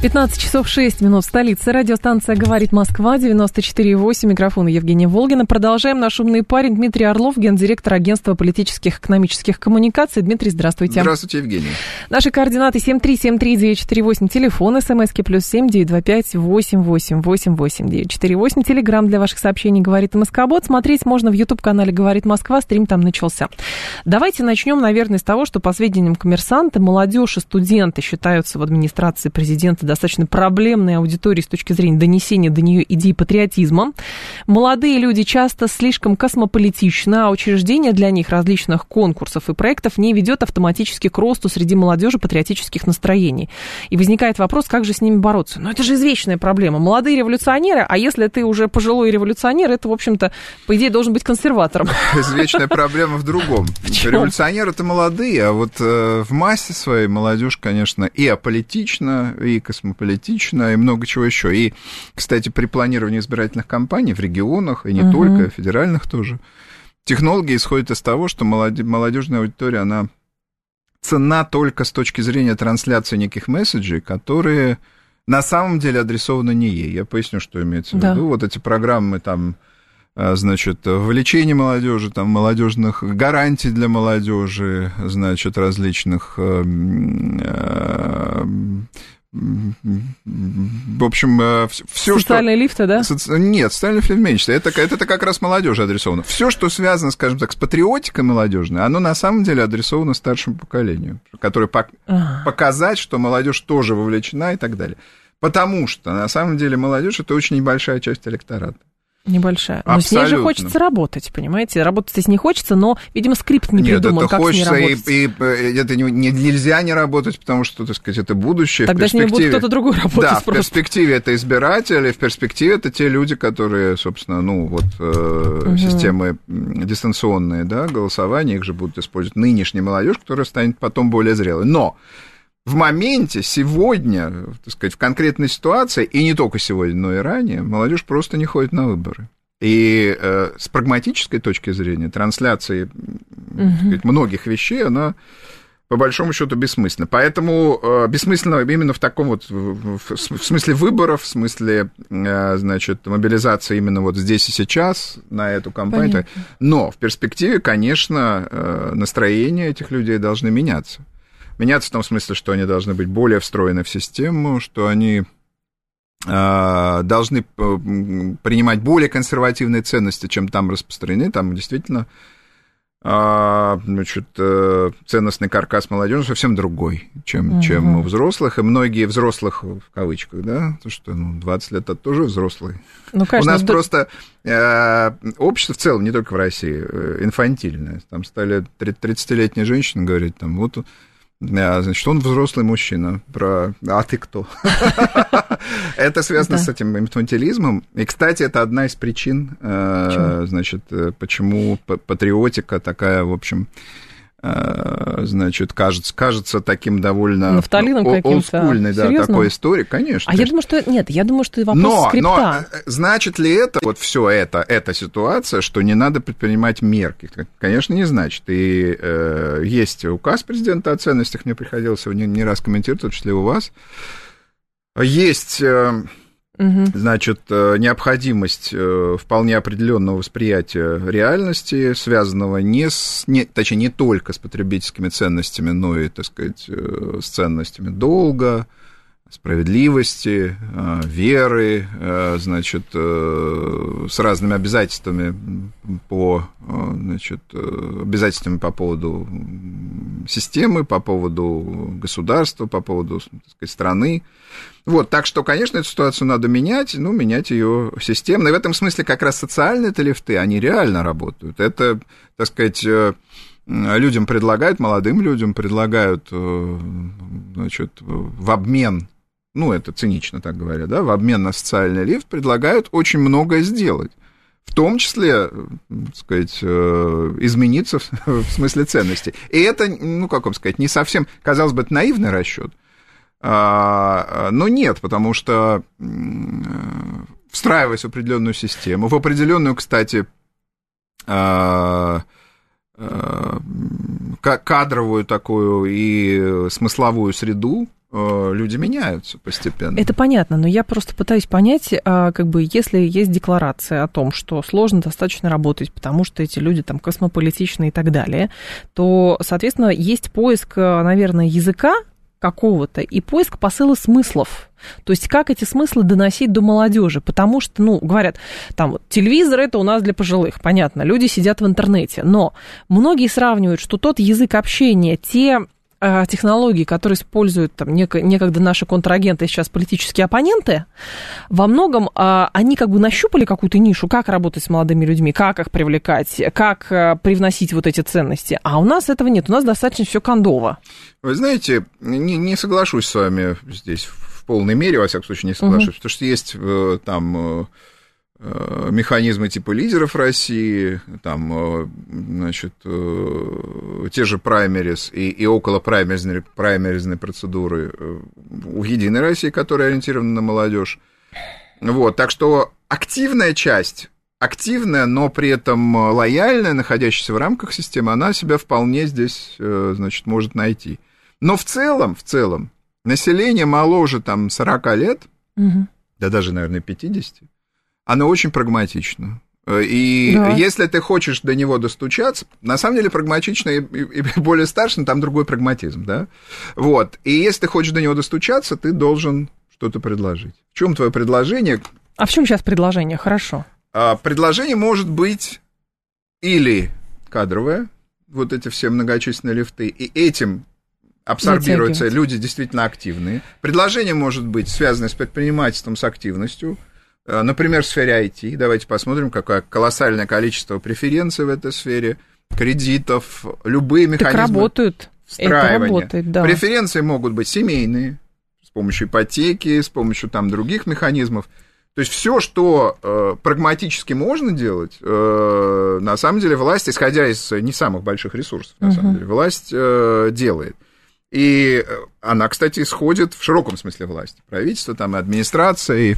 15 часов 6 минут в столице. Радиостанция «Говорит Москва», 94,8. Микрофон Евгения Волгина. Продолжаем. Наш умный парень Дмитрий Орлов, гендиректор агентства политических экономических коммуникаций. Дмитрий, здравствуйте. Здравствуйте, Евгений. Наши координаты 7373948, телефон, смски плюс 7 925 88 88 948. Телеграмм для ваших сообщений «Говорит Москобот». Смотреть можно в YouTube-канале «Говорит Москва», стрим там начался. Давайте начнем, наверное, с того, что по сведениям коммерсанта, молодежь и студенты считаются в администрации президента достаточно проблемной аудитории с точки зрения донесения до нее идей патриотизма. Молодые люди часто слишком космополитичны, а учреждение для них различных конкурсов и проектов не ведет автоматически к росту среди молодежи патриотических настроений. И возникает вопрос, как же с ними бороться? Но это же извечная проблема. Молодые революционеры, а если ты уже пожилой революционер, это, в общем-то, по идее, должен быть консерватором. Извечная проблема в другом. Революционеры это молодые, а вот э, в массе своей молодежь, конечно, и аполитична, и космополитична космополитично и много чего еще. И, кстати, при планировании избирательных кампаний в регионах, и не угу. только, федеральных тоже, технологии исходят из того, что молодежная аудитория, она цена только с точки зрения трансляции неких месседжей, которые на самом деле адресованы не ей. Я поясню, что имеется в виду. Вот эти программы там а, значит, вовлечение молодежи, там, молодежных гарантий для молодежи, значит, различных э, э, в общем, э, все, Социальные что... лифты, да? Соци... Нет, социальные лифты меньше. Это, это, это как раз молодежи адресовано. Все, что связано, скажем так, с патриотикой молодежной, оно на самом деле адресовано старшему поколению, которое пок... ага. показать, что молодежь тоже вовлечена и так далее. Потому что, на самом деле, молодежь это очень небольшая часть электората. Небольшая. Но Абсолютно. с ней же хочется работать, понимаете? Работать здесь не хочется, но, видимо, скрипт не Нет, придуман, это как хочется, с ней работать. И, и это не, не, нельзя не работать, потому что, так сказать, это будущее. Тогда с ней будет кто-то другой работать Да, просто. в перспективе это избиратели, в перспективе это те люди, которые, собственно, ну, вот, э, угу. системы дистанционные, да, голосования, их же будут использовать нынешняя молодежь, которая станет потом более зрелой. Но в моменте, сегодня, так сказать, в конкретной ситуации, и не только сегодня, но и ранее, молодежь просто не ходит на выборы. И э, с прагматической точки зрения трансляции угу. сказать, многих вещей, она по большому счету бессмысленна. Поэтому э, бессмысленно именно в таком вот, в, в, в смысле выборов, в смысле, э, значит, мобилизации именно вот здесь и сейчас на эту кампанию. Понятно. Но в перспективе, конечно, э, настроения этих людей должны меняться меняться в том смысле, что они должны быть более встроены в систему, что они э, должны э, принимать более консервативные ценности, чем там распространены. Там действительно а, значит, э, ценностный каркас молодежи совсем другой, чем, угу. чем у взрослых. И многие взрослых, в кавычках, да, то что ну, 20 лет это тоже взрослый. Ну, конечно, у нас да... просто э, общество в целом, не только в России, инфантильное. Там стали 30-летние женщины говорить, там, вот Значит, он взрослый мужчина. Про... А ты кто? Это связано с этим инфантилизмом. И, кстати, это одна из причин, э, значит, э, почему патриотика такая, в общем, Э, значит, кажется, кажется таким довольно Нафталином олдскульный, да, Серьезно? такой историк, конечно. А я думаю, что нет, я думаю, что вопрос но, скрипта. Но э, значит ли это, вот все это, эта ситуация, что не надо предпринимать мерки? Конечно, не значит. И э, есть указ президента о ценностях, мне приходилось его не, не раз комментировать, в том числе у вас. Есть... Э, Значит, э, необходимость э, вполне определенного восприятия реальности, связанного не с, не, точнее, не только с потребительскими ценностями, но и, так сказать, э, с ценностями долга, справедливости, веры, значит, с разными обязательствами по, значит, обязательствами по поводу системы, по поводу государства, по поводу, так сказать, страны. Вот, так что, конечно, эту ситуацию надо менять, ну, менять ее системно. И в этом смысле как раз социальные-то они реально работают. Это, так сказать, э, людям предлагают, молодым людям предлагают, э, значит, в обмен, ну, это цинично так говоря, да, в обмен на социальный лифт предлагают очень многое сделать. том числе, так сказать, измениться в смысле ценностей. И это, ну, как вам сказать, не совсем, казалось бы, это наивный расчет, но нет, потому что встраиваясь в определенную систему, в определенную, кстати, а, а, кадровую такую и смысловую среду, а, люди меняются постепенно. Это понятно, но я просто пытаюсь понять, как бы, если есть декларация о том, что сложно достаточно работать, потому что эти люди там космополитичные и так далее, то, соответственно, есть поиск, наверное, языка, какого-то и поиск посыла смыслов. То есть как эти смыслы доносить до молодежи, потому что, ну, говорят, там, вот, телевизор это у нас для пожилых, понятно, люди сидят в интернете, но многие сравнивают, что тот язык общения, те технологий, которые используют там, некогда наши контрагенты, сейчас политические оппоненты, во многом а, они как бы нащупали какую-то нишу, как работать с молодыми людьми, как их привлекать, как а, привносить вот эти ценности. А у нас этого нет, у нас достаточно все кондово. Вы знаете, не, не соглашусь с вами здесь в полной мере, во всяком случае, не соглашусь, угу. потому что есть там Э, механизмы типа лидеров России, там, э, значит, э, те же праймерис и, и около праймеризной, праймеризной процедуры у Единой России, которая ориентирована на молодежь. Вот, так что активная часть, активная, но при этом лояльная, находящаяся в рамках системы, она себя вполне здесь, значит, может найти. Но в целом, в целом, население моложе там 40 лет, угу. да даже, наверное, 50, оно очень прагматично. Э, и да. если ты хочешь до него достучаться, на самом деле прагматично и, и, и более старше, но там другой прагматизм, да? Вот. И если ты хочешь до него достучаться, ты должен что-то предложить. В чем твое предложение? А в чем сейчас предложение? Хорошо. А, предложение может быть или кадровое, вот эти все многочисленные лифты, и этим абсорбируются люди действительно активные. Предложение может быть связано с предпринимательством, с активностью. Э, например, в сфере IT. Давайте посмотрим, какое колоссальное количество преференций в этой сфере, кредитов, любые механизмы. Так работают. Это работает, да. Преференции могут быть семейные, с помощью ипотеки, с помощью там других механизмов. То есть все, что э, прагматически можно делать, э, на самом деле власть, исходя из не самых больших ресурсов, на угу. самом деле, власть э, делает. И э, она, кстати, исходит в широком смысле власти. Правительство, там, и администрация, и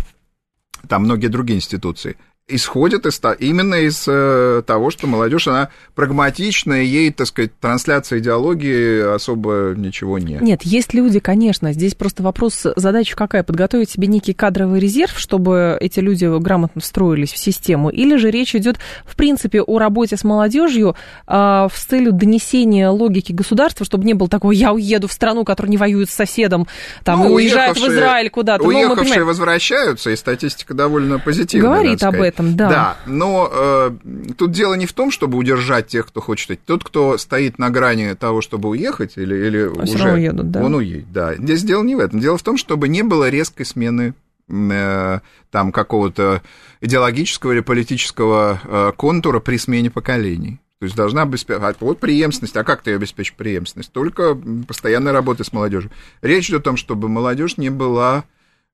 там многие другие институции исходит из, именно из э, того, что молодежь, она прагматичная, ей, так сказать, трансляция идеологии особо ничего нет. Нет, есть люди, конечно. Здесь просто вопрос, задача какая? Подготовить себе некий кадровый резерв, чтобы эти люди грамотно встроились в систему, или же речь идет, в принципе, о работе с молодежью э, с целью донесения логики государства, чтобы не было такого, я уеду в страну, которая не воюет с соседом, там, ну, и уезжает в Израиль куда-то. Уехавшие ну, возвращаются, и статистика довольно позитивная. Говорит об этом этом, да. Да, но э, тут дело не в том, чтобы удержать тех, кто хочет идти. Тот, кто стоит на грани того, чтобы уехать, или, или а уже уедут, да. он уедет. Да. Здесь дело не в этом. Дело в том, чтобы не было резкой смены э, там какого-то идеологического или политического э, контура при смене поколений. То есть должна обеспечивать... Вот преемственность. А как ты обеспечишь преемственность? Только постоянной работы с молодежью. Речь идет о том, чтобы молодежь не была а,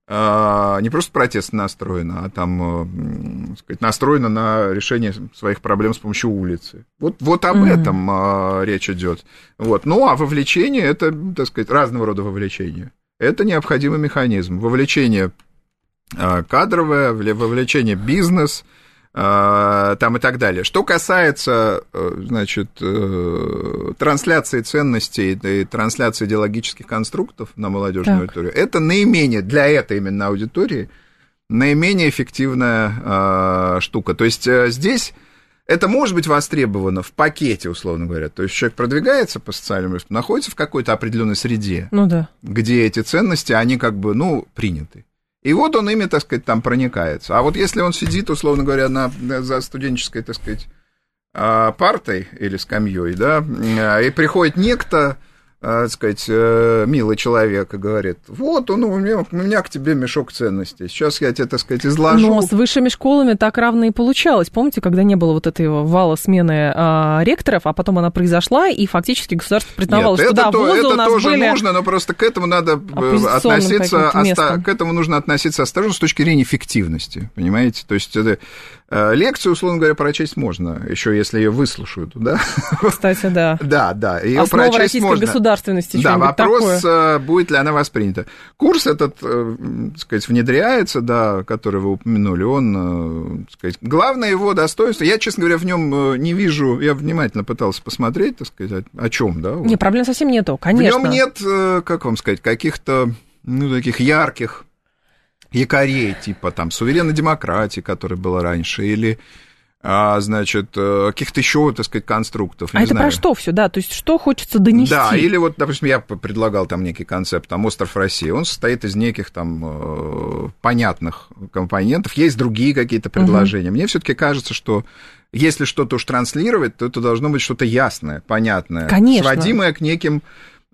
не просто протест настроена, а там, э, сказать, настроена на решение своих проблем с помощью улицы. Вот, вот об mm-hmm. этом а, речь идет. Вот. Ну, а вовлечение это, так сказать, разного рода вовлечение. Это необходимый механизм. Вовлечение а, кадровое, вовлечение бизнес – а, там и так далее. Что касается, э, значит, э, трансляции ценностей и трансляции идеологических конструктов на молодежную так. аудиторию, это наименее, для этой именно аудитории, наименее эффективная э, штука. То есть э, здесь это может быть востребовано в пакете, условно говоря. То есть человек продвигается по социальному находится в какой-то определенной среде, ну да. где эти ценности, они как бы, ну, приняты. И вот он ими, так сказать, там проникается. А вот если он сидит, условно говоря, на, за студенческой, так сказать, а, партой или скамьей, да, и приходит некто, так сказать, э, милый человек и говорит, вот он, у меня, у меня к тебе мешок ценностей, сейчас я тебе, так сказать, изложу. Но с высшими школами так равно и получалось. Помните, когда не было вот этой вала смены а, ректоров, а потом она произошла, и фактически государство признавало, Нет, что да, то, вузы это у нас тоже были нужно, но просто к этому надо э, относиться, оста- к этому нужно относиться осторожно с точки зрения эффективности, понимаете? То есть это, э, лекцию, условно говоря, прочесть можно, еще если ее выслушают, да? Кстати, да. Да, да, ее Основа прочесть можно. Государственности. Да, вопрос, такое. э, будет ли она воспринята. Курс этот, э, так сказать, внедряется, да, который вы упомянули, он, э, так сказать, главное его достоинство, я, честно говоря, в нем не вижу, я внимательно пытался посмотреть, так сказать, о чем, да? Не, проблем совсем нету, конечно. В нем нет, как вам сказать, каких-то, ну, таких ярких якорей, типа там суверенной демократии, которая была раньше, или значит, каких-то еще, так сказать, конструктов. А это знаю. про что все, да? То есть что хочется донести? Да, или вот, допустим, я предлагал там некий концепт, там, остров России, он состоит из неких там э, понятных компонентов, есть другие какие-то предложения. Угу. Мне все таки кажется, что если что-то уж транслировать, то это должно быть что-то ясное, понятное, Конечно. сводимое к неким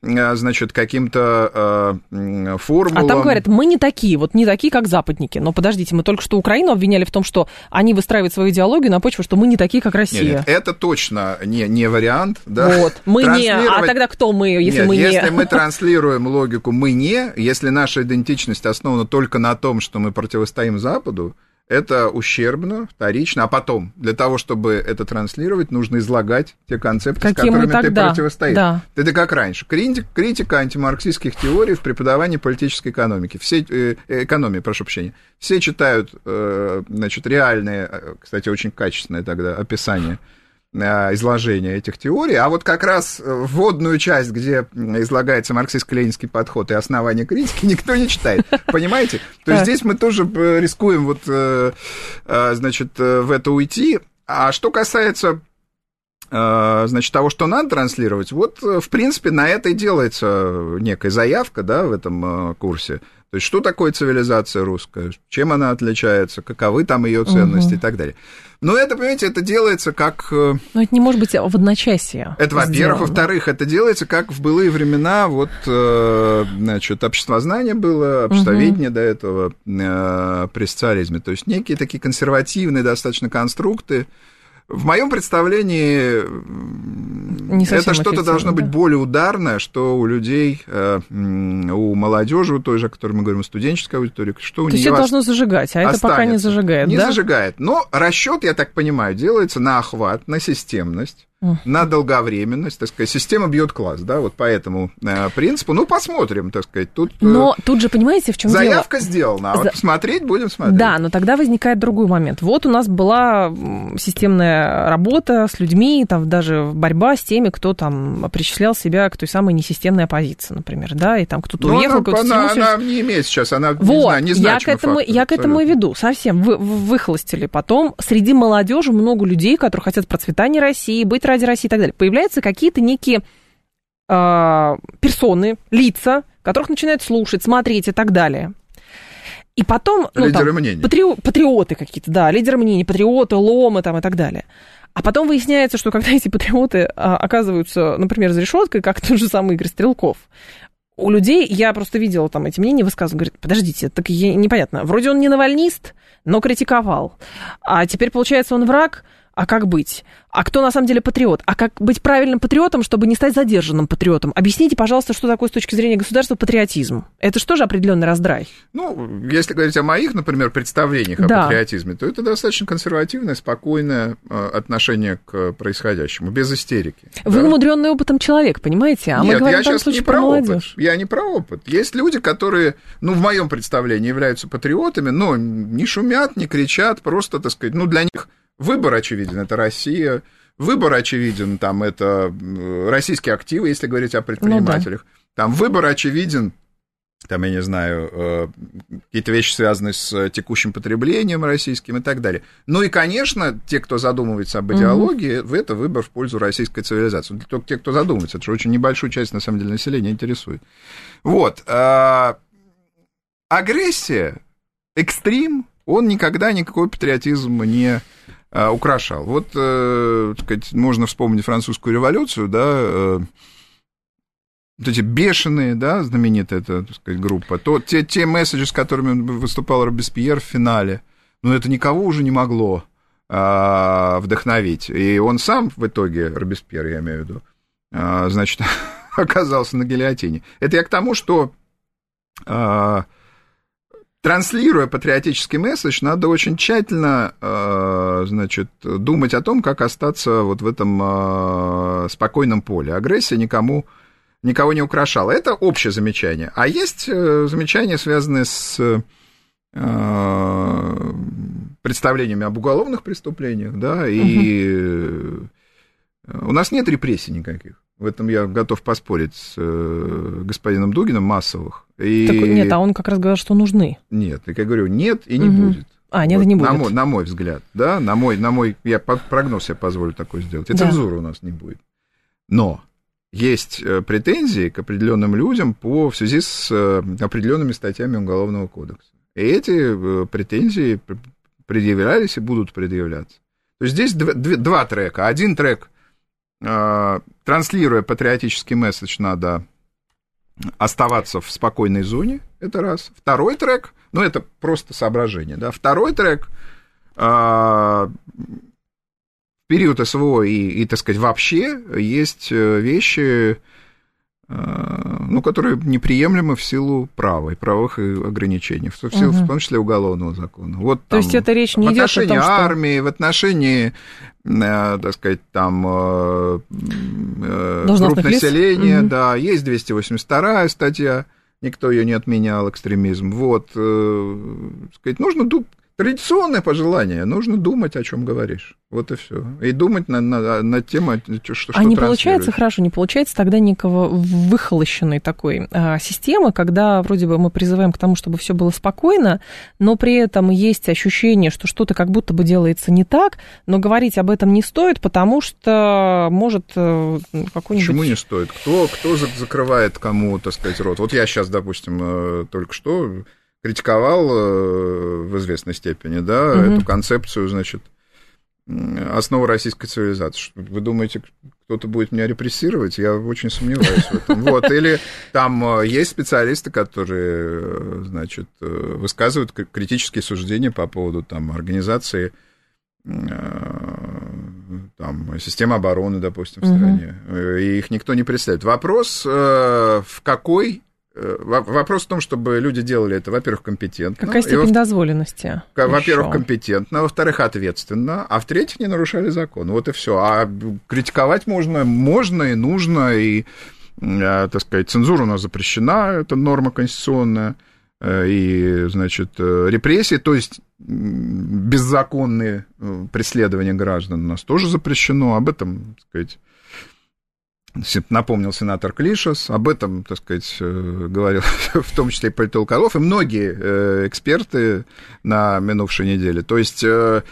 значит, каким-то э, формулам. А там говорят, мы не такие, вот не такие, как западники. Но подождите, мы только что Украину обвиняли в том, что они выстраивают свою идеологию на почве, что мы не такие, как Россия. Нет, нет, это точно не, не вариант. Да? Вот, мы не, а тогда кто мы, если нет, мы не? Если мы транслируем логику «мы не», если наша идентичность основана только на том, что мы противостоим Западу, это ущербно, вторично, а потом, для того, чтобы это транслировать, нужно излагать те концепты, Какие с которыми ты противостоишь. Да. Это как раньше. Критика, критика антимарксистских теорий в преподавании политической экономики. Все, э, экономии, прошу прощения. Все читают, э, значит, реальные, кстати, очень качественное тогда описание изложения этих теорий, а вот как раз вводную часть, где излагается марксистско-ленинский подход и основания критики, никто не читает, понимаете? То есть здесь мы тоже рискуем вот, значит, в это уйти. А что касается значит, того, что надо транслировать, вот, в принципе, на это и делается некая заявка, да, в этом курсе. То есть, что такое цивилизация русская, чем она отличается, каковы там ее ценности угу. и так далее. Но это, понимаете, это делается как... Но это не может быть в одночасье. Это, во-первых. Во-вторых, это делается как в былые времена, вот, значит, обществознание было, обществоведение угу. до этого при социализме. То есть, некие такие консервативные достаточно конструкты, в моем представлении Не это что-то должно быть да? более ударное, что у людей, у молодежи, у той же, о которой мы говорим, у студенческой аудитории, что у То есть это должно зажигать, а это пока не зажигает, Не да? зажигает. Но расчет, я так понимаю, делается на охват, на системность на долговременность, так сказать, система бьет класс, да, вот по этому э, принципу. Ну, посмотрим, так сказать. Тут, но тут же, понимаете, в чем заявка дело? сделана, а вот смотреть будем смотреть. Да, но тогда возникает другой момент. Вот у нас была системная работа с людьми, там даже борьба с теми, кто там причислял себя к той самой несистемной оппозиции, например, да, и там кто-то но уехал, она, она, она не имеет сейчас, она вот, не, знаю, не я к этому, фактор, я к этому и веду, совсем вы, выхолостили. Потом среди молодежи много людей, которые хотят процветания России, быть ради России и так далее появляются какие-то некие э, персоны, лица, которых начинают слушать, смотреть и так далее. И потом... Ну, лидеры там, мнений. Патри... Патриоты какие-то, да, лидеры мнений, патриоты, ломы там и так далее. А потом выясняется, что когда эти патриоты а, оказываются, например, за решеткой, как тот же самый Игорь Стрелков, у людей, я просто видела там эти мнения, высказывают, говорят, подождите, так я, непонятно, вроде он не навальнист, но критиковал, а теперь, получается, он враг, а как быть? А кто на самом деле патриот? А как быть правильным патриотом, чтобы не стать задержанным патриотом? Объясните, пожалуйста, что такое с точки зрения государства патриотизм? Это же определенный раздрай? Ну, если говорить о моих, например, представлениях о Да. патриотизме, то это достаточно консервативное, спокойное э, отношение к происходящему, без истерики. Вы да. умудренный опытом человек, понимаете? А мы Нет, говорим я в данном сейчас случае не про про опыт. молодежь. Я не про опыт. Есть люди, которые, ну, в моем представлении являются патриотами, но не шумят, не кричат, просто, так сказать, ну, для них выбор очевиден, это Россия, выбор очевиден, там, это э, российские активы, если говорить о предпринимателях. Там выбор очевиден, там, я не знаю, э, какие-то вещи связанные с текущим потреблением российским и так далее. Ну и, конечно, те, кто задумывается об идеологии, в это выбор в пользу российской цивилизации. Только те, кто задумывается, это же очень небольшую часть, на самом деле, населения интересует. Вот. а, Агрессия, экстрим, он никогда никакой патриотизм не украшал. Вот, э, так сказать, можно вспомнить французскую революцию, да, э, вот эти бешеные, да, знаменитая эта, так сказать, группа, то те, те месседжи, с которыми выступал Робеспьер в финале, ну, это никого уже не могло а, вдохновить. И он сам в итоге, Робеспьер, я имею в виду, а, значит, оказался на гильотине. Это я к тому, что а, транслируя патриотический месседж, надо очень тщательно, а, значит, думать о том, как остаться вот в этом а, спокойном поле. Агрессия никому никого не украшала. Это общее замечание. А есть э, замечания, связанные с э, представлениями об уголовных преступлениях, да, и угу. у нас нет репрессий никаких. В этом я готов поспорить с э, господином Дугином массовых. И... Так, нет, а он как раз говорил, что нужны. Нет, я говорю, нет и не угу. будет. А, нет, вот, не будет. На мой, на мой взгляд, да, на мой, на мой, я прогноз я позволю такой сделать. И да. цензуры у нас не будет. Но есть э, претензии к определенным людям по, в связи с э, определенными статьями Уголовного кодекса. И эти претензии предъявлялись и будут предъявляться. То есть здесь два, два трека. Один трек, транслируя патриотический месседж, надо оставаться в спокойной зоне, это раз. Второй трек, ну это просто соображение, да. Второй трек период СВО и, и, так сказать, вообще есть э, вещи, э, ну, которые неприемлемы в силу права и правовых ограничений, в, силу, угу. в том числе уголовного закона. Вот там, То есть это речь не идет о том, что... армии, в отношении, э, так сказать, там групп населения, угу. да, есть 282 статья, никто ее не отменял, экстремизм. Вот, сказать, нужно Традиционное пожелание. Нужно думать, о чем говоришь. Вот и все. И думать над, над, над тем, что, что А не получается хорошо, не получается тогда некого выхолощенной такой а, системы, когда вроде бы мы призываем к тому, чтобы все было спокойно, но при этом есть ощущение, что что-то как будто бы делается не так, но говорить об этом не стоит, потому что может э, какой-нибудь... Почему не стоит? Кто, кто закрывает кому, так сказать, рот? Вот я сейчас, допустим, э, только что критиковал э, в известной степени, да, угу. эту концепцию, значит, основы российской цивилизации. Вы думаете, кто-то будет меня репрессировать? Я очень сомневаюсь в этом. Вот. Или там э, есть специалисты, которые, э, значит, высказывают критические суждения по поводу там, организации там, системы обороны, допустим, в стране. Угу. И их никто не представляет. Вопрос, в какой вопрос в том, чтобы люди делали это, во-первых, компетентно. Какая степень во дозволенности? Во-первых, компетентно, во-вторых, ответственно, а в-третьих, не нарушали закон. Вот и все. А критиковать можно, можно и нужно, и, э, так сказать, цензура у нас запрещена, это норма конституционная, э, и, значит, репрессии, то есть беззаконные преследования граждан у нас тоже запрещено, об этом, так сказать, напомнил сенатор Клишес, об этом, так сказать, э, говорил в том числе и политолог Орлов, и многие э, эксперты на минувшей неделе. То есть э,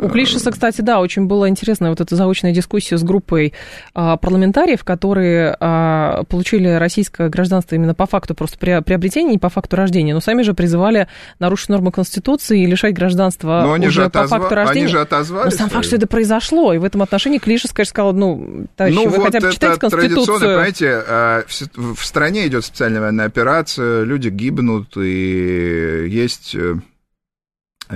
у Клишеса, кстати, да, очень была интересная вот эта заочная дискуссия с группой а, парламентариев, которые а, получили российское гражданство именно по факту просто приобретения, не по факту рождения, но сами же призывали нарушить нормы Конституции и лишать гражданства но они уже же по отозва... факту рождения. Они же отозвались. Но сам факт, что это произошло, и в этом отношении Клишес, конечно, сказал, ну, товарищи, ну, вы вот хотя бы читайте Конституцию. понимаете, а, в стране идет специальная военная операция, люди гибнут, и есть э,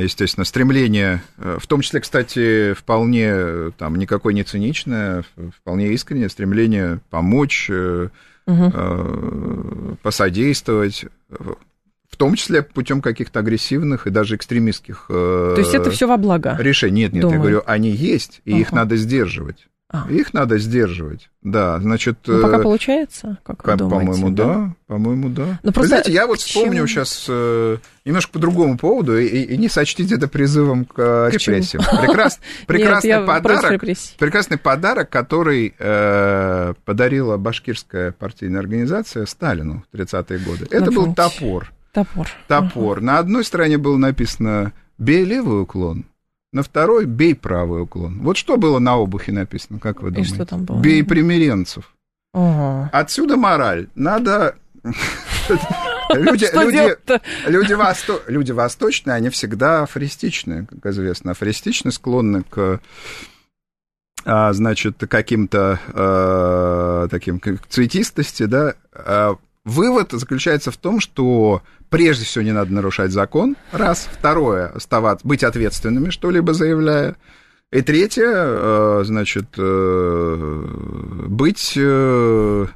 естественно, стремление, э, в том числе, кстати, вполне э, там никакой не циничное, вполне искреннее стремление помочь, угу. посодействовать, в том числе путем каких-то агрессивных и даже экстремистских То есть это все во благо? Решений. Нет, нет, Думаю. я говорю, они есть, и угу. их надо сдерживать. А. Их надо сдерживать, да, значит... Ну, пока э, получается, как вы По-моему, да? да, по-моему, да. Но ну, просто знаете, я вот вспомню сейчас э, немножко по другому поводу, и, и не сочтите это призывом к, э, к репрессиям. Прекрас, прекрасный Нет, подарок, прекрасный подарок, который э, подарила башкирская партийная организация Сталину в 30-е годы. Это был топор. Топор. Топор. Угу. На одной стороне было написано «бей левый уклон», на второй бей правый уклон. Вот что было на обухе написано, как вы думаете? И что там было? Бей примиренцев. Ага. Отсюда мораль. Надо... Люди, люди, люди, восто... люди восточные, они всегда афористичные, как известно. Афористичны склонны к а, значит, каким-то а, таким цветистости, да, а, вывод заключается в том, что прежде всего не надо нарушать закон, раз. Второе, оставаться, быть ответственными, что-либо заявляя. И третье, а, значит, э, быть э,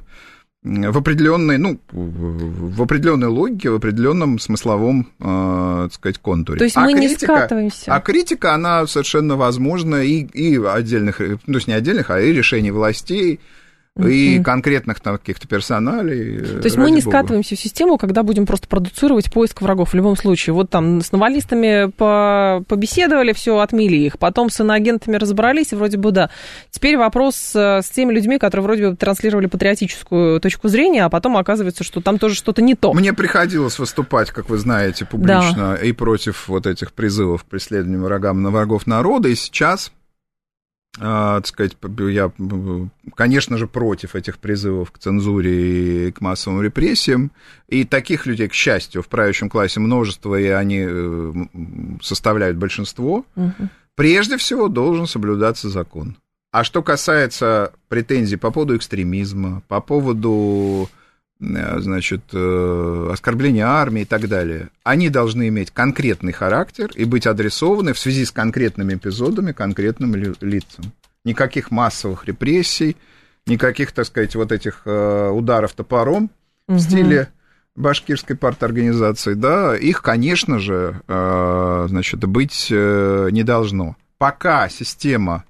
в определенной, ну, в определенной логике, в определенном смысловом, э, так сказать, контуре. То есть а мы критика, не скатываемся. А критика, она совершенно возможна и, и отдельных, то есть не отдельных, а и решений властей, и конкретных там каких-то персоналей. То есть мы не Бога. скатываемся в систему, когда будем просто продуцировать поиск врагов в любом случае. Вот там с навалистами по побеседовали, все, отмели их. Потом с иноагентами разобрались, вроде бы да. Теперь вопрос э, с теми людьми, которые вроде бы транслировали патриотическую точку зрения, а потом оказывается, что там тоже что-то не то. Мне приходилось выступать, как вы знаете, публично да. и против вот этих призывов к преследованию врагам на врагов народа. И сейчас так сказать, я, конечно же, против этих призывов к цензуре и к массовым репрессиям. И таких людей, к счастью, в правящем классе множество, и они э, составляют большинство. Угу. Прежде всего должен соблюдаться закон. А что касается претензий по поводу экстремизма, по поводу значит, э, оскорбления армии и так далее, они должны иметь конкретный характер и быть адресованы в связи с конкретными эпизодами конкретным лицам. Никаких массовых репрессий, никаких, так сказать, вот этих э, ударов топором угу. в стиле башкирской парторганизации, да, их, конечно же, значит, быть не должно. Пока система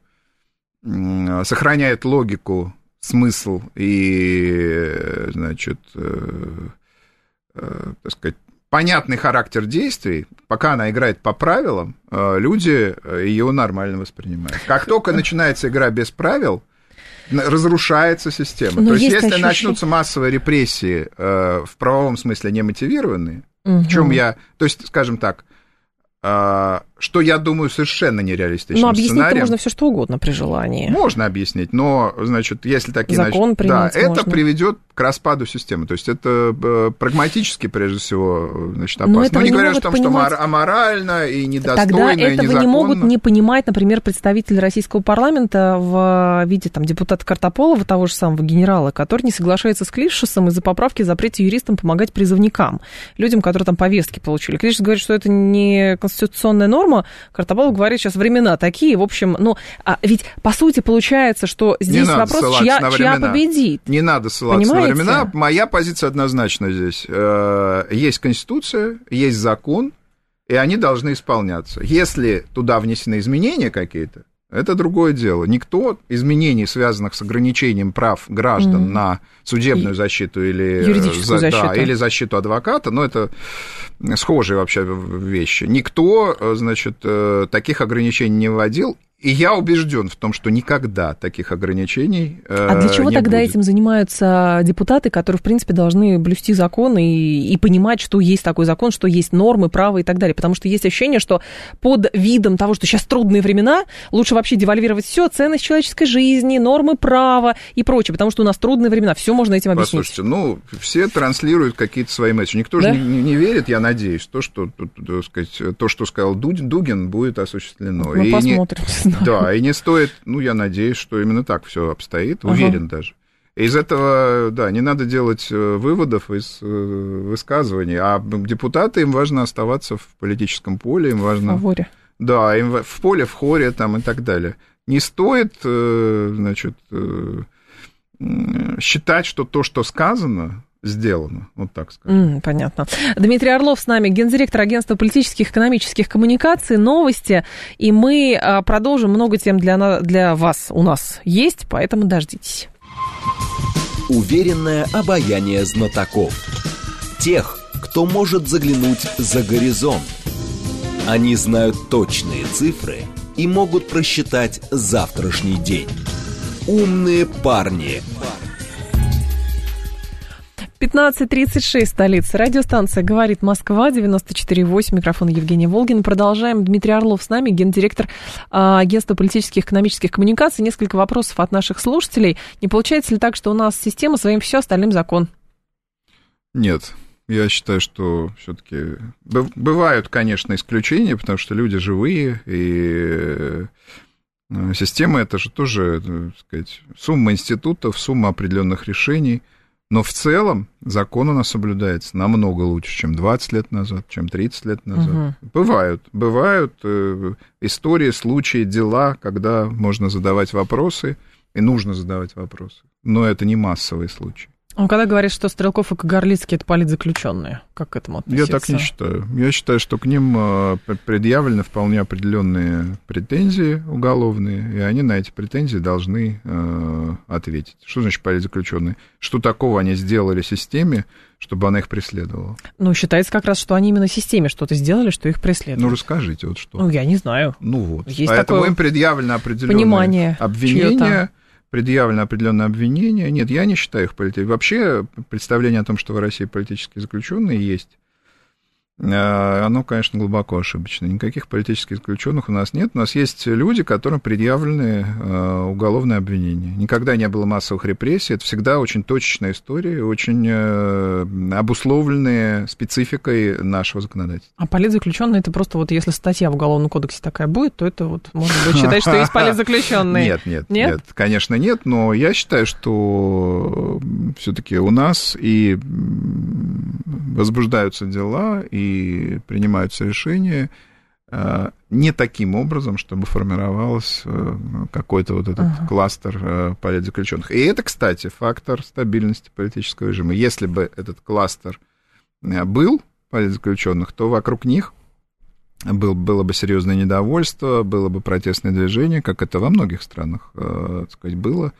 сохраняет логику смысл и, значит, э, э, так сказать, понятный характер действий, пока она играет по правилам, э, люди ее нормально воспринимают. Как только начинается игра без правил, разрушается система. Но То есть, есть если ощущение... начнутся массовые репрессии в правовом смысле немотивированные, угу. в чем я, то есть, скажем так, что я думаю совершенно нереалистичным Но объяснить сценарием. можно все что угодно при желании. Можно объяснить, но, значит, если такие... Закон значит, принять Да, можно. это приведет к распаду системы. То есть это э, прагматически, прежде всего, значит, опасно. Но, но не не говоря о том, понимать... что аморально и недостойно, Тогда и этого незаконно. не могут не понимать, например, представители российского парламента в виде там, депутата Картополова, того же самого генерала, который не соглашается с Клишесом из-за поправки запрете юристам помогать призывникам, людям, которые там повестки получили. Клишес говорит, что это не конституционная норма. Картополов говорит, сейчас времена такие. В общем, ну, а ведь по сути получается, что здесь вопрос, чья, чья победит. Не надо ссылаться Понимаете? на времена. Моя позиция однозначна здесь. Э, есть Конституция, есть закон, и они должны исполняться. Если туда внесены изменения какие-то, это другое дело. Никто изменений, связанных с ограничением прав граждан mm. на судебную защиту или, Юридическую за, защиту. Да, или защиту адвоката, но это схожие вообще вещи. Никто, значит, э, таких ограничений не вводил, и я убежден в том, что никогда таких ограничений э, А для чего тогда будет. этим занимаются депутаты, которые, в принципе, должны блюсти закон и, и понимать, что есть такой закон, что есть нормы, права и так далее? Потому что есть ощущение, что под видом того, что сейчас трудные времена, лучше вообще девальвировать все, ценность человеческой жизни, нормы права и прочее, потому что у нас трудные времена, все можно этим объяснить. Послушайте, ну, все транслируют какие-то свои месседжи. Никто да? же не, не верит, я надеюсь, то, что, так сказать, то, что сказал Дугин, будет осуществлено. Мы и посмотрим. Не знаю. Да, и не стоит, ну, я надеюсь, что именно так все обстоит, уверен ага. даже. Из этого, да, не надо делать э, выводов из э, высказываний, а депутаты, им важно оставаться в политическом поле, им важно... В фаворе. Да, им в поле, в хоре там и так далее. Не стоит, э, значит, считать, что то, что сказано, сделано, вот так скажем. Mm, понятно. Дмитрий Орлов с нами, гендиректор агентства политических и экономических коммуникаций, новости, и мы а, продолжим много тем для, для вас у нас есть, поэтому дождитесь. Уверенное обаяние знатоков. Тех, кто может заглянуть за горизонт. Они знают точные цифры и могут просчитать завтрашний день. Умные парни. парни 15.36, столица. Радиостанция «Говорит Москва», 94.8, микрофон Евгения Волгин. Продолжаем. Дмитрий Орлов с нами, гендиректор а, агентства политических и экономических коммуникаций. Несколько вопросов от наших слушателей. Не получается ли так, что у нас система своим все, остальным закон? Нет, я считаю, что все-таки бывают, конечно, исключения, потому что люди живые, и Система это же тоже, так сказать, сумма институтов, сумма определенных решений. Но в целом закон у нас соблюдается намного лучше, чем 20 лет назад, чем 30 лет назад. Угу. Бывают, бывают э, истории, случаи, дела, когда можно задавать вопросы, и нужно задавать вопросы. Но это не массовый случай. Он когда говорит, что Стрелков и Кагарлицкий это политзаключенные, как к этому относиться? Я так не считаю. Я считаю, что к ним э, предъявлены вполне определенные претензии уголовные, и они на эти претензии должны э, ответить. Что значит политзаключенные? Что такого они сделали системе, чтобы она их преследовала? Ну, считается как раз, что они именно системе что-то сделали, что их преследуют. Ну, расскажите, вот что. Ну, я не знаю. Ну вот. Есть Поэтому такое им предъявлено определенное обвинение предъявлено определенное обвинение. Нет, я не считаю их политическими. Вообще представление о том, что в России политические заключенные есть, оно, конечно, глубоко ошибочно. Никаких политических заключенных у нас нет. У нас есть люди, которым предъявлены э, уголовные обвинения. Никогда не было массовых репрессий. Это всегда очень точечная история, очень э, обусловленные спецификой нашего законодательства. А политзаключенные это просто вот если статья в Уголовном кодексе такая будет, то это вот можно будет считать, что есть политзаключенные. Нет, нет, нет, нет, конечно, нет, но я считаю, что все-таки у нас и возбуждаются дела, и принимаются решения э, не таким образом, чтобы формировался э, какой-то вот этот uh-huh. кластер э, политзаключенных. И это, кстати, фактор стабильности политического режима. Если бы этот кластер был политзаключенных, то вокруг них был, было бы серьезное недовольство, было бы протестное движение, как это во многих странах, так сказать, было.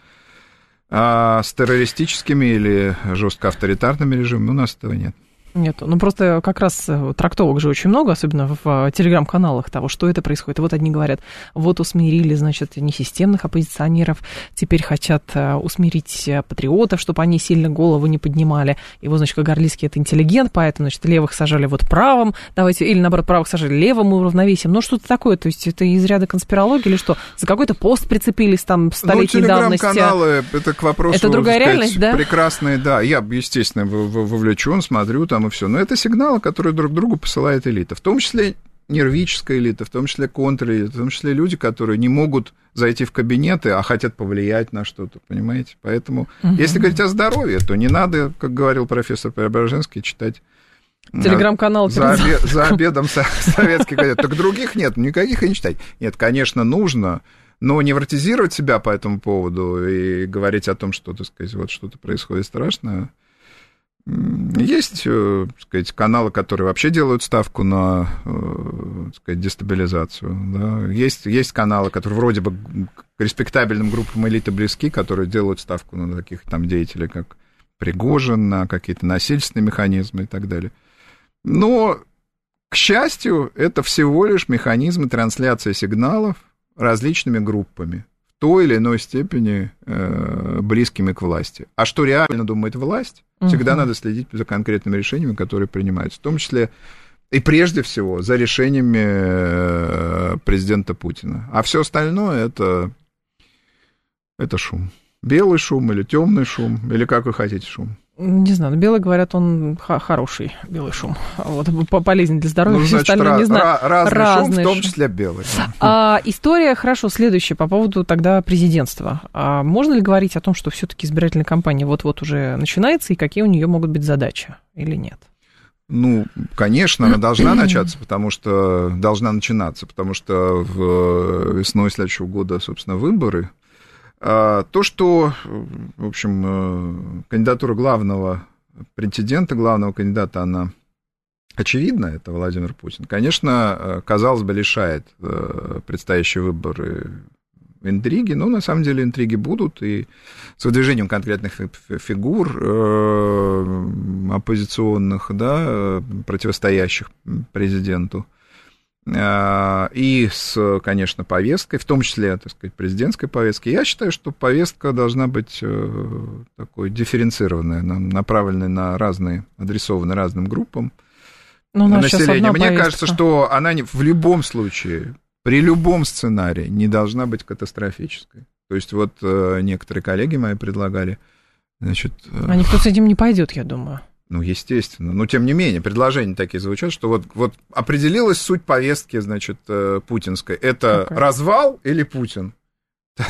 А с террористическими или жестко авторитарными режимами у нас этого нет. Нет, ну просто как раз э, трактовок же очень много, особенно в э, телеграм-каналах того, что это происходит. Вот одни говорят, вот усмирили, значит, несистемных оппозиционеров, теперь хотят э, усмирить патриотов, чтобы они сильно голову не поднимали. И вот, значит, Кагарлицкий это интеллигент, поэтому, значит, левых сажали вот правым, давайте, или наоборот, правых сажали левым уравновесием. Ну, что-то такое, то есть это из ряда конспирологии или что? За какой-то пост прицепились там столетней ну, давности. телеграм-каналы, это к вопросу... Это другая сказать, реальность, да? Прекрасные, да. Я, естественно, вовлечен, смотрю там и все. Но это сигналы, которые друг другу посылает элита, в том числе нервическая элита, в том числе контрэлита, в том числе люди, которые не могут зайти в кабинеты, а хотят повлиять на что-то, понимаете? Поэтому, угу. если говорить о здоровье, то не надо, как говорил профессор Преображенский, читать Телеграм-канал за, обед, за обедом советский газет. Так других нет, никаких и не читать. Нет, конечно, нужно, но невротизировать себя по этому поводу и говорить о том, что, так сказать, вот что-то происходит страшное, есть, э, так сказать, каналы, которые вообще делают ставку на, э, так сказать, дестабилизацию. Да. Есть, есть каналы, которые вроде бы к респектабельным группам элиты близки, которые делают ставку на таких там деятелей, как Пригожин, на какие-то насильственные механизмы и так далее. Но, к счастью, это всего лишь механизмы трансляции сигналов различными группами той или иной степени э, близкими к власти. А что реально думает власть, всегда угу. надо следить за конкретными решениями, которые принимаются, в том числе и прежде всего за решениями э, президента Путина. А все остальное это, это шум. Белый шум или темный шум, или как вы хотите шум. Не знаю, белый, говорят, он хороший, белый шум. Вот, полезен для здоровья, ну, все значит, остальное, ra- не знаю. Разный, разный шум, в том числе белый. А, история, хорошо, следующая, по поводу тогда президентства. А можно ли говорить о том, что все-таки избирательная кампания вот-вот уже начинается, и какие у нее могут быть задачи или нет? Ну, конечно, она должна начаться, потому что должна начинаться, потому что в весной следующего года, собственно, выборы, то, что, в общем, э, кандидатура главного претендента, главного кандидата, она очевидна, это Владимир Путин. Конечно, э, казалось бы, лишает э, предстоящие выборы интриги, но на самом деле интриги будут, и с выдвижением конкретных фигур оппозиционных, да, противостоящих президенту, а, и с, конечно, повесткой, в том числе, так сказать, президентской повесткой. Я считаю, что повестка должна быть э, такой дифференцированная, направленная на разные, адресованная разным группам ну, населения. Мне повестка. кажется, что она в любом случае, при любом сценарии не должна быть катастрофической. То есть вот э, некоторые коллеги мои предлагали, значит... А никто с этим не пойдет, я думаю. Ну, естественно. Но, тем не менее, предложения такие звучат, что вот, вот определилась суть повестки, значит, э, путинской. Это okay. развал или Путин?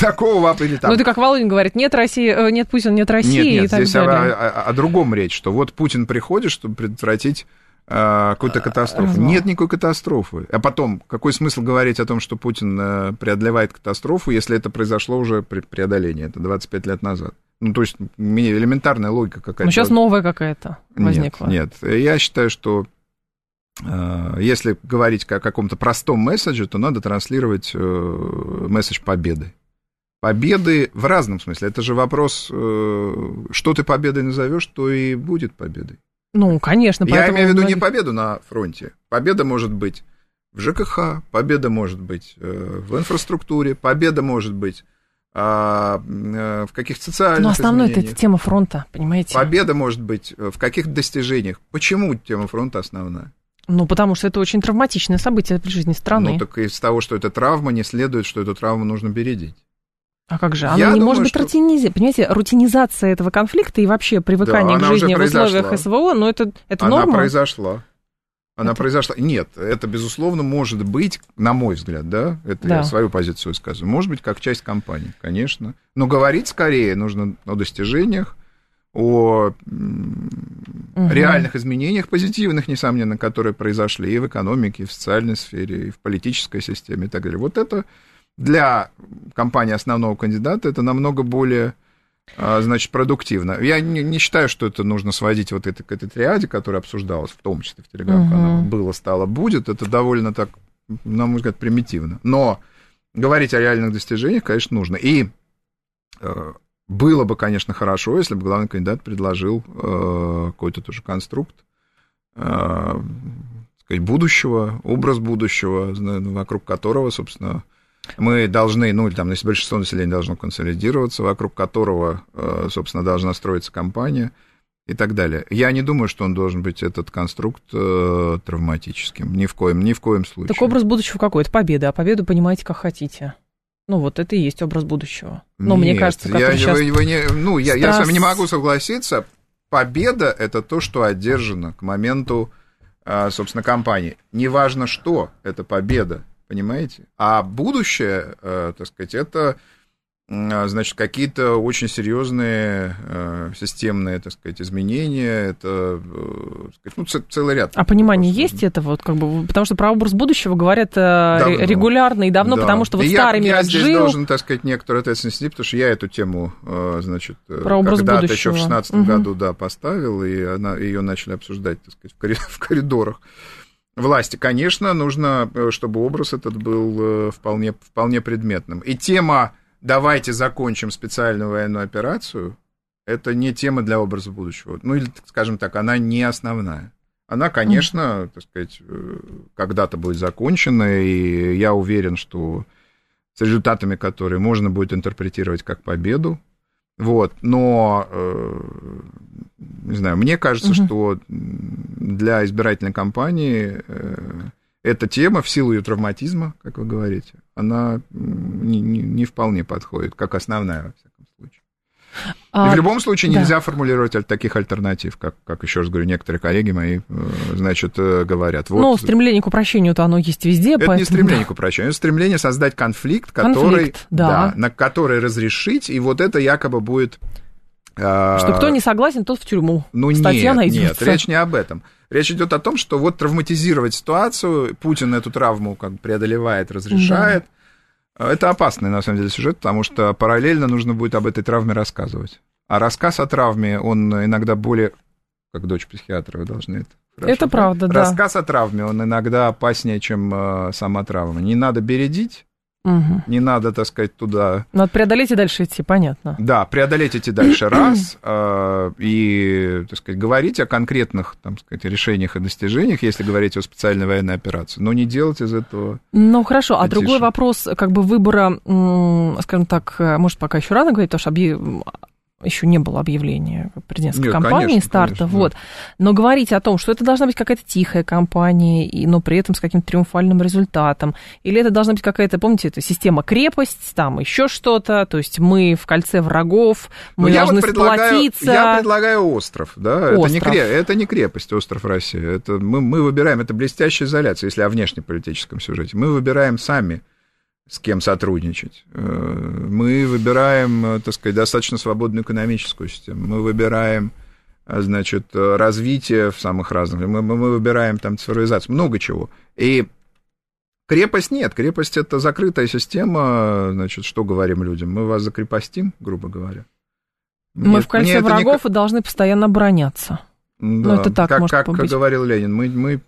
Такого или там. Ну, это как Володин говорит, нет России, э, нет Путина, нет России нет, нет, и так здесь далее. О, о, о другом речь, что вот Путин приходит, чтобы предотвратить э, какую-то катастрофу. Развал. Нет никакой катастрофы. А потом, какой смысл говорить о том, что Путин преодолевает катастрофу, если это произошло уже при преодолении, это 25 лет назад? Ну, то есть, элементарная логика какая-то. Ну, сейчас новая какая-то возникла. Нет, нет. Я считаю, что э, если говорить о каком-то простом месседже, то надо транслировать э, месседж победы. Победы в разном смысле. Это же вопрос, э, что ты победой назовешь, то и будет победой. Ну, конечно. Я имею в виду не победу на фронте. Победа может быть в ЖКХ, победа может быть в инфраструктуре, победа может быть а, э, в каких социальных Но основной это, тема фронта, понимаете? Победа может быть в каких достижениях. Почему тема фронта основная? Ну, потому что это очень травматичное событие в жизни страны. Ну, так из того, что это травма, не следует, что эту травму нужно бередить. А как же? Она Я не думаю, может быть что... рутинизация. Понимаете, рутинизация этого конфликта и вообще привыкание да, к жизни в условиях СВО, ну, это, это она норма. Она произошла. Она это... произошла. Нет, это, безусловно, может быть, на мой взгляд, да, это да. я свою позицию скажу, может быть, как часть компании, конечно. Но говорить скорее нужно о достижениях, о угу. реальных изменениях, позитивных, несомненно, которые произошли и в экономике, и в социальной сфере, и в политической системе и так далее. Вот это для компании основного кандидата это намного более значит, продуктивно. Я не, не считаю, что это нужно сводить вот это, к этой триаде, которая обсуждалась, в том числе в телеграм-канале. Угу. Было, стало, будет. Это довольно так, на мой взгляд, примитивно. Но говорить о реальных достижениях, конечно, нужно. И э, было бы, конечно, хорошо, если бы главный кандидат предложил э, какой-то тоже конструкт, э, сказать, будущего, образ будущего, вокруг которого, собственно, мы должны, ну, там, если большинство населения должно консолидироваться, вокруг которого, э, собственно, должна строиться компания и так далее. Я не думаю, что он должен быть, этот конструкт, э, травматическим. Ни в коем, ни в коем случае. Так образ будущего какой? Это победа, а победу понимаете, как хотите. Ну, вот это и есть образ будущего. Но Нет, мне кажется, я, сейчас... вы, вы не, ну, я, Страс... я с вами не могу согласиться. Победа – это то, что одержано к моменту, э, собственно, кампании. Неважно, что это победа понимаете? А будущее, э, так сказать, это а, значит, какие-то очень серьезные э, системные, так сказать, изменения, это, э, сказать, ну, целый ряд. А понимание вопросов. есть этого, вот, как бы, потому что про образ будущего говорят давно. регулярно и давно, да. потому что вот и старый я, мир я здесь жил... должен, так сказать, некоторую ответственность нести, потому что я эту тему, значит, про образ когда-то еще в 16 угу. году, да, поставил, и она, ее начали обсуждать, так сказать, в коридорах власти, конечно, нужно, э, чтобы образ этот был э, вполне, вполне предметным. И тема «давайте закончим специальную военную операцию» это не тема для образа будущего. Ну, или, скажем так, она не основная. Она, конечно, так сказать, э, когда-то будет закончена, и я уверен, что с результатами, которые можно будет интерпретировать как победу, вот, но, э, не знаю, мне кажется, угу. что для избирательной кампании э, эта тема в силу ее травматизма, как вы говорите, она не, не, не вполне подходит, как основная, во всяком случае. А, И в любом случае нельзя да. формулировать таких альтернатив, как, как еще раз говорю, некоторые коллеги мои, э, значит, э, говорят. Вот, ну, стремление к упрощению-то оно есть везде. Это поэтому... не стремление к упрощению, это стремление создать конфликт, который, конфликт, да. Да, на который разрешить, и вот это якобы будет... Э, что кто не согласен, тот в тюрьму. Ну Статья нет, найдется. нет, речь не об этом. Речь идет о том, что вот травматизировать ситуацию, Путин эту травму как бы преодолевает, разрешает. Да. Это опасный, на самом деле, сюжет, потому что параллельно нужно будет об этой травме рассказывать. А рассказ о травме, он иногда более... Как дочь психиатра, вы должны это Хорошо, это правда, да. Рассказ о травме, он иногда опаснее, чем э, сама травма. Не надо бередить, Угу. Не надо, так сказать, туда... Надо преодолеть и дальше идти, понятно. Да, преодолеть идти дальше раз, э, и, так сказать, говорить о конкретных, там сказать, решениях и достижениях, если говорить о специальной военной операции, но не делать из этого... Ну, хорошо, а другой вопрос, как бы, выбора, скажем так, может, пока еще рано говорить, потому что еще не было объявления президентской Нет, кампании конечно, старта, конечно, вот. Да. Но говорить о том, что это должна быть какая-то тихая кампания, и, но при этом с каким-то триумфальным результатом, или это должна быть какая-то, помните, это система крепость, там еще что-то, то есть мы в кольце врагов, мы ну, должны вот сплотиться. Я предлагаю остров, да, остров. Это, не креп, это не крепость, остров России, это мы, мы выбираем, это блестящая изоляция, если о внешнеполитическом сюжете, мы выбираем сами с кем сотрудничать. Э, мы выбираем, э, так сказать, достаточно свободную экономическую систему. Мы выбираем, э, значит, развитие в самых разных. Мы, мы выбираем там цифровизацию, много чего. И крепость нет. Крепость это закрытая система. Значит, что говорим людям? Мы вас закрепостим, грубо говоря. Мы нет, в кольце врагов не... и должны постоянно обороняться. Да, ну, это так, как, может как быть. говорил Ленин, мы, мы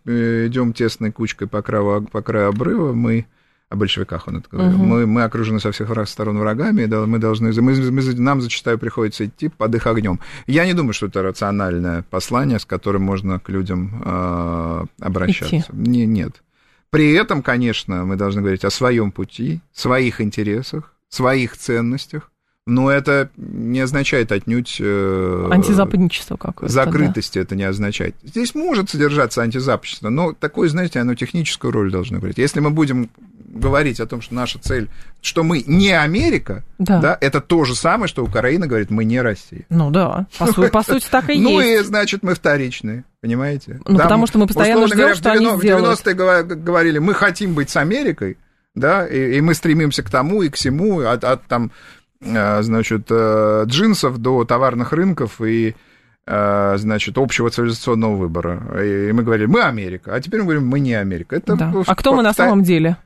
идем тесной кучкой по краю, по краю обрыва, мы о большевиках он это говорил. Угу. Мы, мы окружены со всех сторон врагами, и мы должны, мы, мы, нам зачастую приходится идти под их огнем. Я не думаю, что это рациональное послание, с которым можно к людям э, обращаться. Не, нет. При этом, конечно, мы должны говорить о своем пути, своих интересах, своих ценностях, но это не означает отнюдь... Э, Антизападничество какое-то, Закрытости да? это не означает. Здесь может содержаться антизападничество, но такое, знаете, оно техническую роль должно играть. Если мы будем говорить о том, что наша цель, что мы не Америка, да. Да, это то же самое, что Украина говорит, мы не Россия. Ну да, по, сути, по сути так и есть. Ну и значит мы вторичные, понимаете? Ну Там, потому что мы постоянно ждем, говоря, что 90, они. В 90-е говорили, мы хотим быть с Америкой, да, и, и мы стремимся к тому и к всему, от, от там значит, э, джинсов до товарных рынков и э, значит, общего цивилизационного выбора. И мы говорили, мы Америка, а теперь мы говорим, мы не Америка. Это да. А кто мы на самом деле?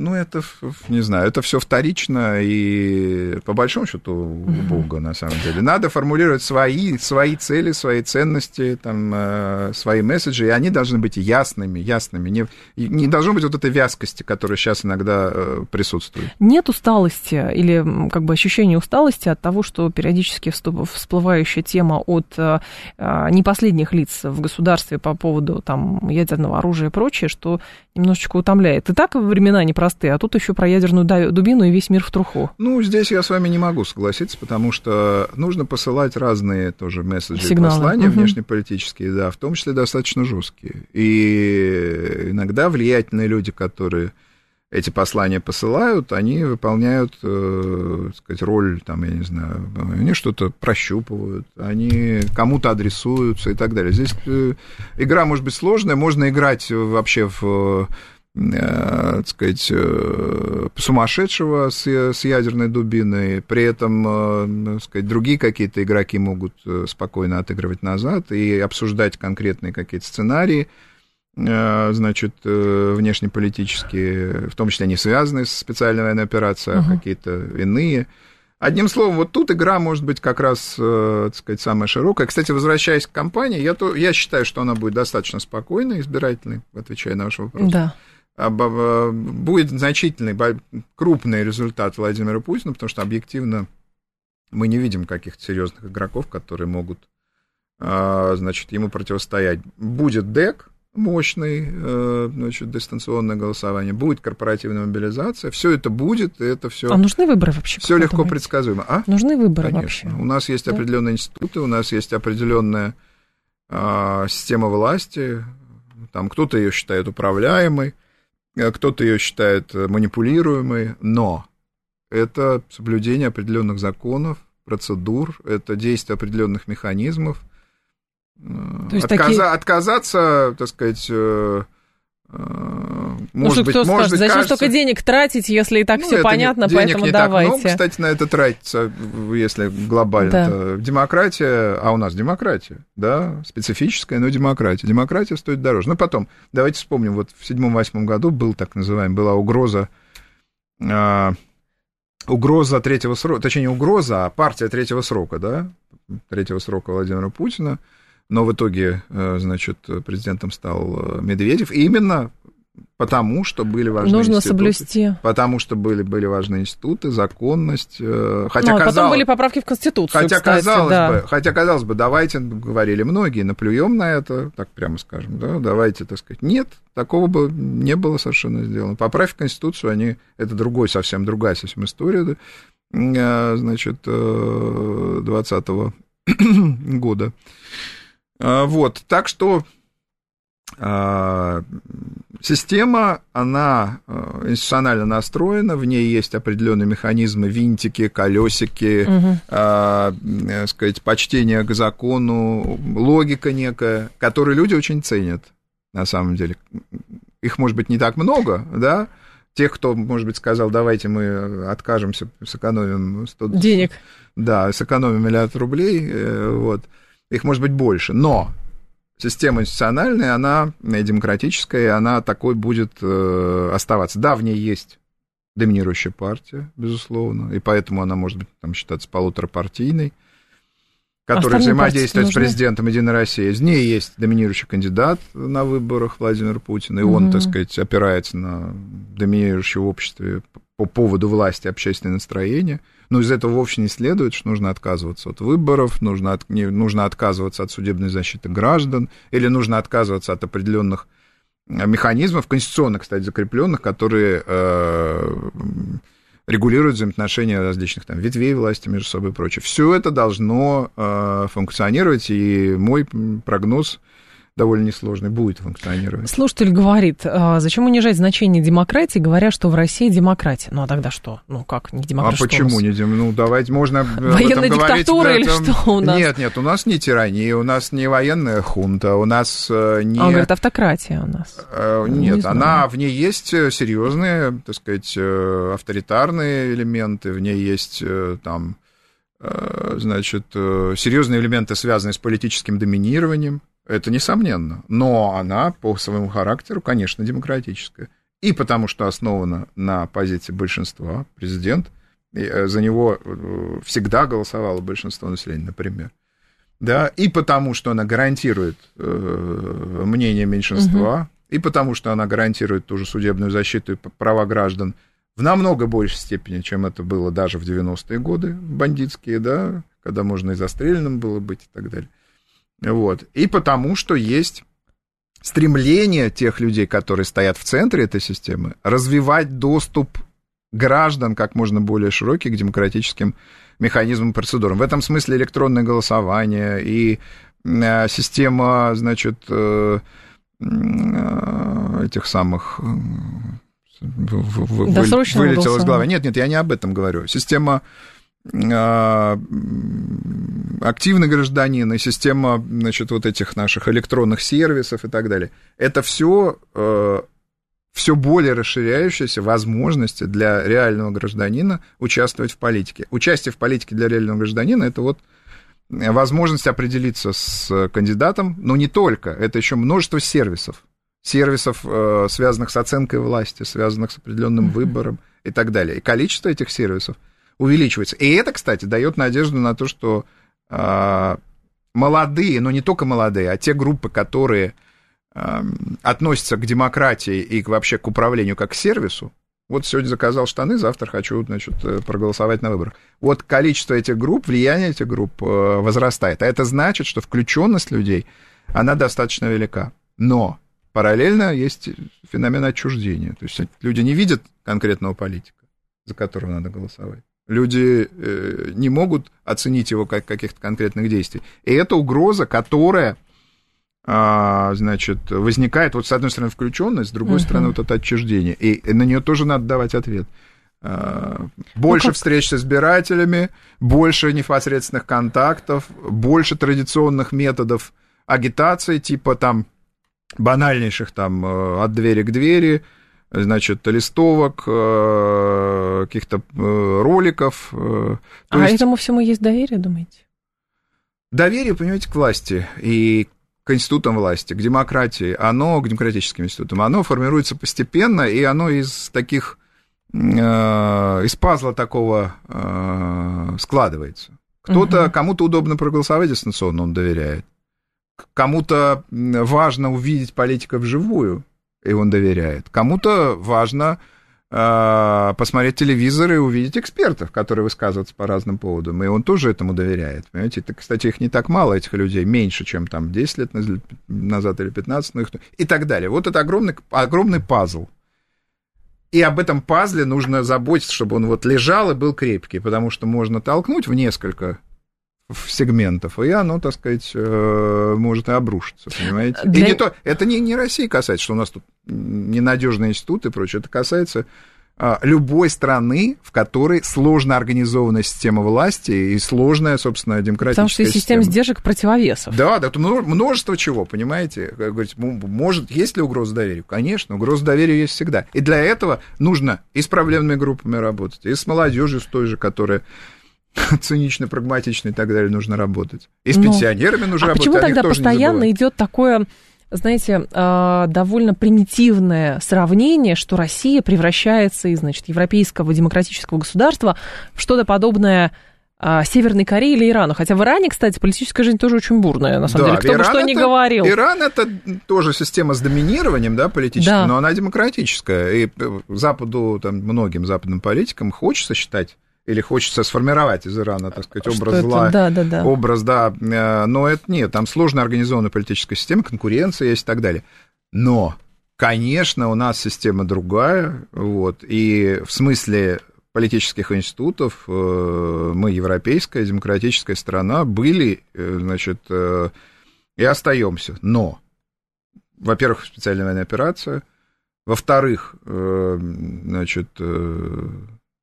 Ну, это, не знаю, это все вторично и по большому счету у Бога, на самом деле. Надо формулировать свои, свои цели, свои ценности, там, э, свои месседжи, и они должны быть ясными, ясными. Не, не должно быть вот этой вязкости, которая сейчас иногда э, присутствует. Нет усталости или как бы ощущения усталости от того, что периодически всплывающая тема от э, не последних лиц в государстве по поводу там, ядерного оружия и прочее, что немножечко утомляет. И так времена непростые простые, а тут еще про ядерную дубину и весь мир в труху. Ну, здесь я с вами не могу согласиться, потому что нужно посылать разные тоже месседжи Сигналы. и послания угу. внешнеполитические, да, в том числе достаточно жесткие. И иногда влиятельные люди, которые эти послания посылают, они выполняют, э, так сказать, роль, там, я не знаю, они что-то прощупывают, они кому-то адресуются и так далее. Здесь э, игра может быть сложная, можно играть вообще в так сказать, э, сумасшедшего с, с ядерной дубиной, при этом, э, так сказать, другие какие-то игроки могут спокойно отыгрывать назад и обсуждать конкретные какие-то сценарии, значит, внешнеполитические, в том числе не связанные с специальной военной операцией, uh-huh. а какие-то иные. Одним словом, вот тут игра может быть как раз, так сказать, самая широкая. Кстати, возвращаясь к компании, я, то, я считаю, что она будет достаточно спокойной, избирательной, отвечая на ваш вопрос. Да будет значительный, крупный результат Владимира Путина, потому что объективно мы не видим каких-то серьезных игроков, которые могут, а, значит, ему противостоять. Будет ДЭК, мощный, э, значит, дистанционное голосование, будет корпоративная мобилизация, все это будет, и это все. А нужны выборы вообще? Все легко думаете? предсказуемо. А? Нужны выборы Конечно. вообще? У нас есть да? определенные институты, у нас есть определенная а, система власти, там кто-то ее считает управляемой, кто-то ее считает э, манипулируемой, но это соблюдение определенных законов, процедур, это действие определенных механизмов. То есть Отказа- такие... Отказаться, так сказать, может ну, быть, кто может скажет, быть, зачем кажется... столько денег тратить, если и так ну, все понятно, денег поэтому не давайте. Так много, кстати, на это тратится, если глобально. Да. Демократия, а у нас демократия, да, специфическая, но демократия. Демократия стоит дороже. Ну, потом, давайте вспомним, вот в седьмом-восьмом году был так называемый, была угроза, а, угроза третьего срока, точнее, не угроза, а партия третьего срока, да, третьего срока Владимира Путина – но в итоге, э, значит, президентом стал э, Медведев. И именно потому, что были важны Нужно институты. соблюсти. Потому что были, были важны институты, законность. Э, хотя ну, а потом были поправки в Конституцию, хотя кстати, казалось да. бы, Хотя, казалось бы, давайте, говорили многие, наплюем на это, так прямо скажем, да, давайте, так сказать. Нет, такого бы не было совершенно сделано. Поправь в Конституцию, они, это другой, совсем другая совсем история, да, значит, 2020 года. Вот, так что Система, она э, институционально настроена, в ней есть определенные механизмы, винтики, колесики, угу. э, сказать, почтение к закону, логика некая, которую люди очень ценят, на самом деле. Их, может быть, не так много, да, тех, кто, может быть, сказал, давайте мы откажемся, сэкономим 100... Денег. Да, сэкономим миллиард рублей, э, вот, их может быть больше, но система институциональная, она демократическая, она такой будет э, оставаться. Да, в ней есть доминирующая партия, безусловно, и поэтому она может быть там, считаться полуторапартийной, которая взаимодействует с президентом Единой России. Из нее есть доминирующий кандидат на выборах Владимир Путин, и он, так сказать, опирается на доминирующее в обществе по поводу власти общественное настроение. Но из этого вовсе не следует, что нужно отказываться от выборов, нужно, от, не, нужно отказываться от судебной защиты граждан, или нужно отказываться от определенных э, механизмов, конституционно, кстати, закрепленных, которые э, регулируют взаимоотношения различных там, ветвей власти между собой и прочее. Все это должно э, функционировать, и мой прогноз довольно несложный, будет функционировать. Слушатель говорит, а зачем унижать значение демократии, говоря, что в России демократия? Ну, а тогда что? Ну, как, не демократия? А почему не демократия? Ну, давайте, можно Военная диктатура или что у нас? Нет, нет, у нас не тирания, у нас не военная хунта, у нас э, не... А он говорит, автократия у нас. Э, нет, не она, в ней есть серьезные, так сказать, э, авторитарные элементы, в ней есть там значит, серьезные элементы, связанные с политическим доминированием. Это несомненно. Но она по своему характеру, конечно, демократическая. И потому что основана на позиции большинства, президент, э, за него э, всегда голосовало большинство населения, например. Да, и потому что она гарантирует э, мнение меньшинства, угу. и потому что она гарантирует ту же судебную защиту и права граждан в намного большей степени, чем это было даже в 90-е годы бандитские, да, когда можно и застреленным было быть и так далее. Вот. И потому что есть стремление тех людей, которые стоят в центре этой системы, развивать доступ граждан как можно более широкий к демократическим механизмам и процедурам. В этом смысле электронное голосование и э, система, значит, э, э, этих самых вылетела из головы. Нет, нет, я не об этом говорю. Система активный гражданин и система, значит, вот этих наших электронных сервисов и так далее. Это все э, все более расширяющиеся возможности для реального гражданина участвовать в политике. Участие в политике для реального гражданина это вот возможность определиться с кандидатом, но не только, это еще множество сервисов. Сервисов, э, связанных с оценкой власти, связанных с определенным выбором и так далее. И количество этих сервисов – увеличивается. И это, кстати, дает надежду на то, что э, молодые, но не только молодые, а те группы, которые э, относятся к демократии и вообще к управлению как к сервису, вот сегодня заказал штаны, завтра хочу, значит, э, проголосовать на выборах. Вот количество этих групп, влияние этих групп э, возрастает. А это значит, что включенность людей, она достаточно велика. Но параллельно есть феномен отчуждения. То есть люди не видят конкретного политика, за которого надо голосовать люди э, не могут оценить его как каких-то конкретных действий. И это угроза, которая, а, значит, возникает, вот с одной стороны включенность, с другой uh-huh. стороны вот это отчуждение. И на нее тоже надо давать ответ. А, больше ну, встреч с избирателями, больше непосредственных контактов, больше традиционных методов агитации, типа там банальнейших там э, от двери к двери, значит, листовок, э, каких-то э, роликов. Э, То а есть... этому всему есть доверие, думаете? Доверие, понимаете, к власти и к институтам власти, к демократии, оно, к демократическим институтам, оно формируется постепенно, и оно из таких, из пазла такого складывается. Кто-то, угу. кому-то удобно проголосовать дистанционно, он доверяет. Кому-то важно увидеть политика вживую, и он доверяет. Кому-то важно э, посмотреть телевизор и увидеть экспертов, которые высказываются по разным поводам, и он тоже этому доверяет. Понимаете, это, кстати, их не так мало, этих людей, меньше, чем там 10 лет назад или 15, но их... и так далее. Вот это огромный, огромный пазл. И об этом пазле нужно заботиться, чтобы он вот лежал и был крепкий, потому что можно толкнуть в несколько сегментов, и оно, так сказать, э, может и обрушиться, понимаете? Для... И не то, это не, не России касается, что у нас тут ненадежный институт и прочее, это касается а, любой страны, в которой сложно организованная система власти и сложная, собственно, демократическая Потому что есть система сдержек противовесов. Да, да, множество чего, понимаете? Как говорить, может, есть ли угроза доверию? Конечно, угроза доверию есть всегда. И для этого нужно и с проблемными группами работать, и с молодежью, с той же, которая цинично, прагматично и так далее нужно работать. И с Но... пенсионерами нужно а работать. Почему тогда постоянно идет такое знаете, а, довольно примитивное сравнение, что Россия превращается из, значит, европейского демократического государства в что-то подобное а, Северной Корее или Ирану. Хотя в Иране, кстати, политическая жизнь тоже очень бурная, на самом да, деле. Кто Иран бы что это, ни говорил. Иран это тоже система с доминированием, да, политическим, да. но она демократическая. И Западу, там, многим западным политикам хочется считать или хочется сформировать из Ирана, так сказать, образ Что зла, да, да, да. образ, да, э, но это нет, там сложно организованная политическая система, конкуренция есть и так далее. Но, конечно, у нас система другая, вот, и в смысле политических институтов э, мы европейская демократическая страна были, э, значит, и остаемся. Но, во-первых, специальная военная операция, во-вторых, значит,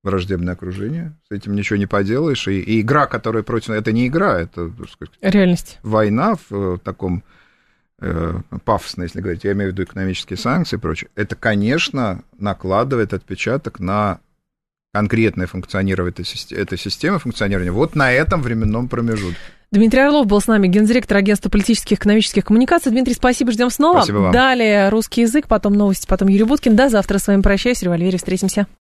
враждебное окружение, с этим ничего не поделаешь, и, и игра, которая против... Это не игра, это, сказать, Реальность. война в э, таком э, пафосно, если говорить, я имею в виду экономические санкции и прочее, это, конечно, накладывает отпечаток на конкретное функционирование этой, этой системы функционирования вот на этом временном промежутке. Дмитрий Орлов был с нами, гендиректор агентства политических и экономических коммуникаций. Дмитрий, спасибо, ждем снова. Спасибо вам. Далее русский язык, потом новости, потом Юрий Буткин. До завтра с вами прощаюсь. В револьвере встретимся.